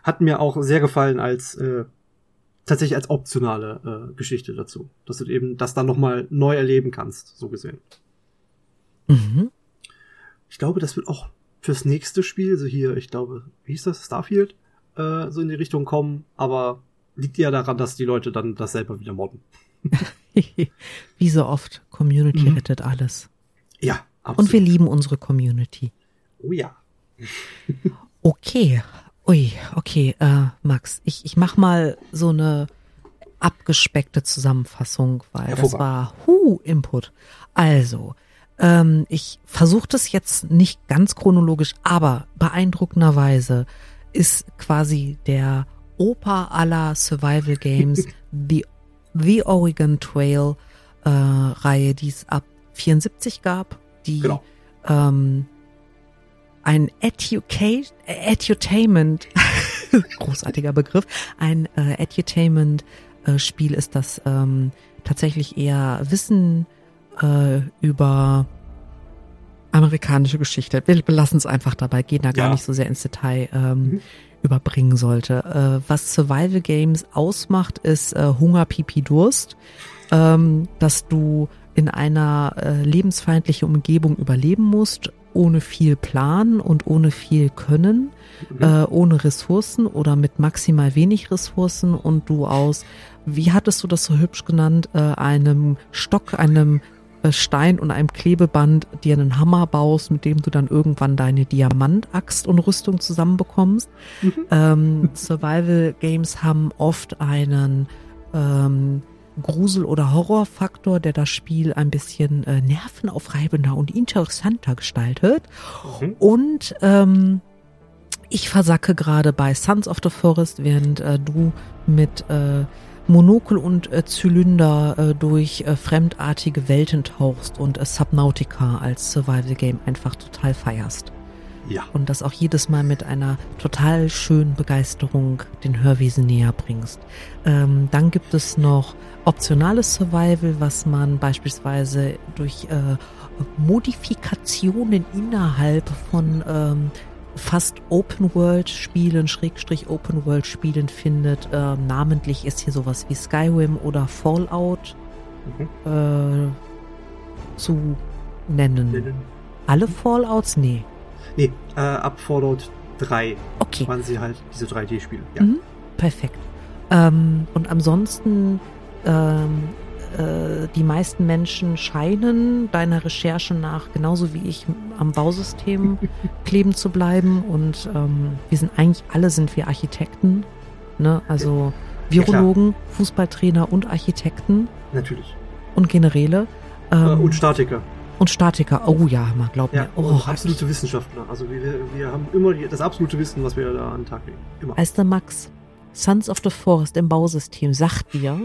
Hat mir auch sehr gefallen als äh, tatsächlich als optionale äh, Geschichte dazu, dass du eben das dann noch mal neu erleben kannst, so gesehen. Mhm. Ich glaube, das wird auch fürs nächste Spiel, so hier, ich glaube, wie hieß das, Starfield, äh, so in die Richtung kommen, aber liegt ja daran, dass die Leute dann das selber wieder modden. Wie so oft, Community Mhm. rettet alles. Ja, absolut. Und wir lieben unsere Community. oh ja. Okay. Ui, okay, äh, Max, ich, ich mach mal so eine abgespeckte Zusammenfassung, weil das war hu Input. Also, ähm, ich versuche das jetzt nicht ganz chronologisch, aber beeindruckenderweise ist quasi der Opa aller Survival Games The, The Oregon Trail äh, Reihe, die es ab 74 gab, die Genau. ähm, ein Educate, äh, Edutainment, großartiger Begriff, ein äh, Edutainment-Spiel ist, das ähm, tatsächlich eher Wissen äh, über amerikanische Geschichte, wir belassen es einfach dabei, gehen da gar Ja. nicht so sehr ins Detail, ähm, Mhm. Überbringen sollte. Äh, was Survival Games ausmacht, ist äh, Hunger, Pipi, Durst, ähm, dass du in einer äh, lebensfeindlichen Umgebung überleben musst, ohne viel Plan und ohne viel Können, Mhm. äh, ohne Ressourcen oder mit maximal wenig Ressourcen und du aus, wie hattest du das so hübsch genannt, äh, einem Stock, einem Stein und einem Klebeband dir einen Hammer baust, mit dem du dann irgendwann deine Diamantaxt und Rüstung zusammenbekommst. Mhm. Ähm, Survival Games haben oft einen ähm, Grusel- oder Horrorfaktor, der das Spiel ein bisschen äh, nervenaufreibender und interessanter gestaltet. Mhm. Und ähm, ich versacke gerade bei Sons of the Forest, während äh, du mit äh, Monokel und äh, Zylinder äh, durch äh, fremdartige Welten tauchst und äh, Subnautica als Survival Game einfach total feierst. Ja. Und das auch jedes Mal mit einer total schönen Begeisterung den Hörwesen näher bringst. Ähm, dann gibt es noch optionales Survival, was man beispielsweise durch äh, Modifikationen innerhalb von ähm, fast Open-World-Spielen, Schrägstrich Open-World-Spielen findet. Ähm, namentlich ist hier sowas wie Skyrim oder Fallout Mhm. äh, zu nennen. Alle Fallouts? Nee. Nee, äh, ab Fallout 3 Okay. waren sie halt diese 3D-Spiele. Ja. Mhm. Perfekt. Ähm, und ansonsten, ähm, äh, die meisten Menschen scheinen deiner Recherche nach, genauso wie ich, am Bausystem kleben zu bleiben. Und ähm, wir sind eigentlich alle sind wir Architekten. Ne? Also Ja. Virologen, Fußballtrainer und Architekten Natürlich. und Generäle. Äh, Ähm, und Statiker. und Statiker. Oh ja, man glaubt Ja, mir. Oh, absolute Wissenschaftler. Also wir, wir haben immer das absolute Wissen, was wir da an den Tag legen. Immer. Weißt du, Max, Sons of the Forest im Bausystem sagt dir,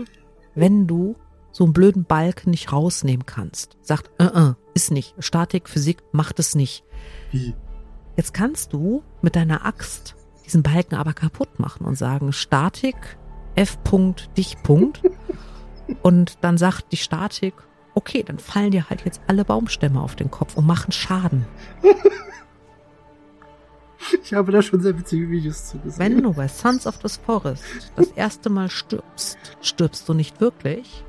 wenn du so einen blöden Balken nicht rausnehmen kannst, sagt, äh, äh, ist nicht. Statik, Physik macht es nicht. Wie? Jetzt kannst du mit deiner Axt diesen Balken aber kaputt machen und sagen, Statik, F. Punkt, dich Punkt. und dann sagt die Statik, okay, dann fallen dir halt jetzt alle Baumstämme auf den Kopf und machen Schaden. Ich habe da schon sehr witzige Videos zu gesehen. Wenn du bei Sons of the Forest das erste Mal stirbst, stirbst du nicht wirklich,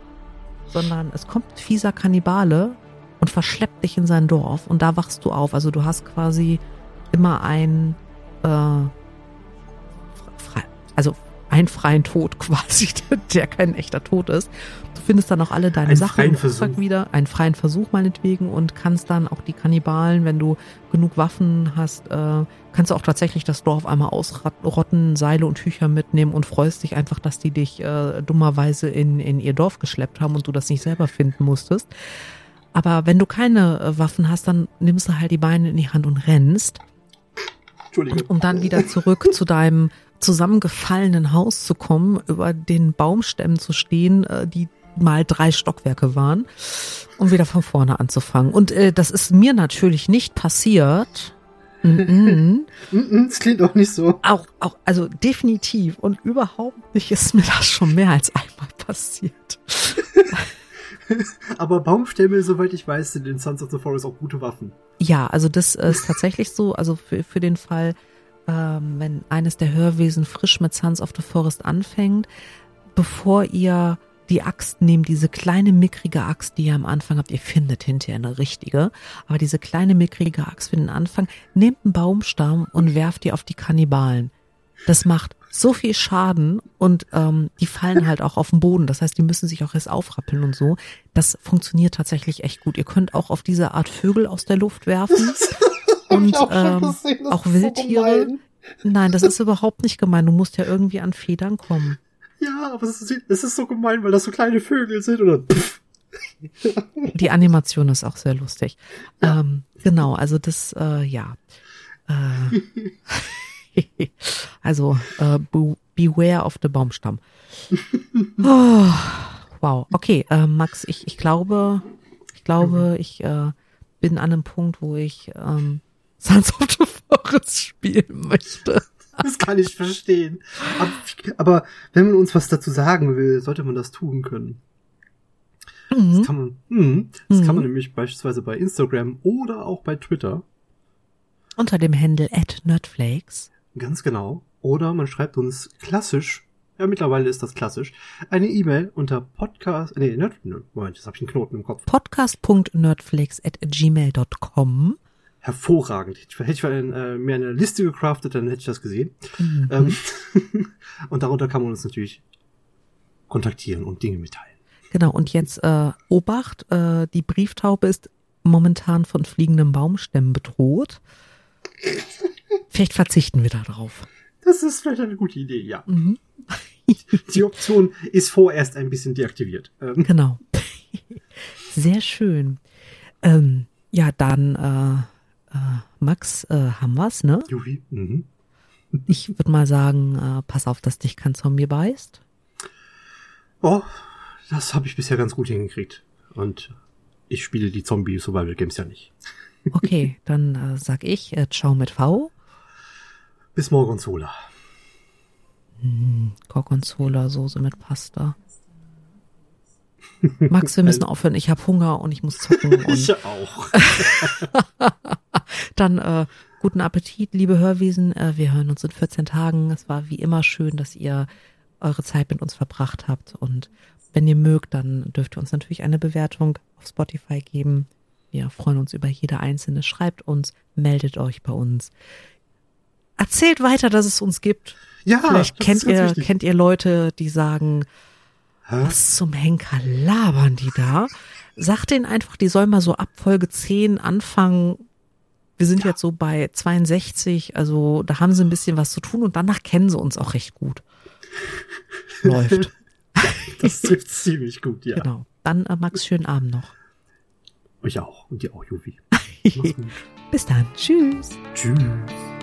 sondern es kommt fieser Kannibale und verschleppt dich in sein Dorf und da wachst du auf. Also du hast quasi immer ein, äh, also einen freien Tod quasi, der kein echter Tod ist. Du findest dann auch alle deine Einen Sachen freien Versuch. wieder, einen freien Versuch meinetwegen und kannst dann auch die Kannibalen, wenn du genug Waffen hast, äh, kannst du auch tatsächlich das Dorf einmal ausrotten, Seile und Tücher mitnehmen und freust dich einfach, dass die dich äh, dummerweise in, in ihr Dorf geschleppt haben und du das nicht selber finden musstest. Aber wenn du keine äh, Waffen hast, dann nimmst du halt die Beine in die Hand und rennst. Und um dann wieder zurück zu deinem zusammengefallenen Haus zu kommen, über den Baumstämmen zu stehen, äh, die mal drei Stockwerke waren, um wieder von vorne anzufangen. Und äh, das ist mir natürlich nicht passiert, Mhm. Mhm, Das klingt auch nicht so. Auch, auch, also definitiv und überhaupt nicht ist mir das schon mehr als einmal passiert. Aber Baumstämme, soweit ich weiß, sind in Sons of the Forest auch gute Waffen. Ja, also das ist tatsächlich so. Also für, für den Fall, ähm, wenn eines der Hörwesen frisch mit Sons of the Forest anfängt, bevor ihr die Axt nehmt, diese kleine mickrige Axt, die ihr am Anfang habt, ihr findet hinterher eine richtige, aber diese kleine mickrige Axt für den Anfang, nehmt einen Baumstamm und werft die auf die Kannibalen. Das macht so viel Schaden und ähm, die fallen halt auch auf den Boden. Das heißt, die müssen sich auch erst aufrappeln und so. Das funktioniert tatsächlich echt gut. Ihr könnt auch auf diese Art Vögel aus der Luft werfen und auch ähm, gesehen, auch so Wildtiere. gemein. Nein, das ist überhaupt nicht gemein. Du musst ja irgendwie an Federn kommen. Ja, aber es ist, es ist so gemein, weil das so kleine Vögel sind oder pff. Die Animation ist auch sehr lustig. Ja. Ähm, genau, also das, äh, ja. Äh, also, äh, be- beware of the Baumstamm. Oh, wow, okay, äh, Max, ich, ich glaube, ich glaube, ich äh, bin an einem Punkt, wo ich ähm, Sons of the Forest spielen möchte. Das kann ich verstehen. Aber, aber wenn man uns was dazu sagen will, sollte man das tun können. Das Mhm. kann man, hm, das kann Mhm. man nämlich beispielsweise bei Instagram oder auch bei Twitter. Unter dem Handle at Nerdflakes. Ganz genau. Oder man schreibt uns klassisch, ja mittlerweile ist das klassisch, eine E-Mail unter Podcast, nee, Nerd, Moment, jetzt habe ich einen Knoten im Kopf. podcast.nerdflakes at gmail.com. Hervorragend. Hätte ich äh, mir eine Liste gecraftet, dann hätte ich das gesehen. Mhm. Ähm, und darunter kann man uns natürlich kontaktieren und Dinge mitteilen. Genau, und jetzt äh, Obacht, äh, die Brieftaube ist momentan von fliegenden Baumstämmen bedroht. Vielleicht verzichten wir da drauf. Das ist vielleicht eine gute Idee, ja. Mhm. Die Option ist vorerst ein bisschen deaktiviert. Ähm, Genau. Sehr schön. Ähm, ja, dann, äh, Max, äh, haben wir's, ne? Juri, mhm. Ich würde mal sagen, äh, pass auf, dass dich kein Zombie beißt. Oh, das habe ich bisher ganz gut hingekriegt. Und ich spiele die Zombie-Survival-Games ja nicht. Okay, dann äh, sag ich, äh, ciao mit V. Bis Morgonzola. Hm, Gorgonzola, Soße mit Pasta. Max, wir müssen aufhören. Ich habe Hunger und ich muss zocken. Ich auch. Dann äh, guten Appetit, liebe Hörwesen. Äh, wir hören uns in 14 Tagen. Es war wie immer schön, dass ihr eure Zeit mit uns verbracht habt. Und wenn ihr mögt, dann dürft ihr uns natürlich eine Bewertung auf Spotify geben. Wir freuen uns über jede einzelne. Schreibt uns, meldet euch bei uns. Erzählt weiter, dass es uns gibt. Ja, Vielleicht das kennt ihr, wichtig. kennt ihr Leute, die sagen, Hä? was zum Henker labern die da? Sagt denen einfach, die sollen mal so ab Folge 10 anfangen. Wir sind jetzt so bei 62, also da haben sie ein bisschen was zu tun und danach kennen sie uns auch recht gut. Läuft. Das trifft ziemlich gut, ja. Genau. Dann äh, Max, schönen Abend noch. Euch auch. Und dir auch, Juvi. Bis dann. Tschüss. Tschüss.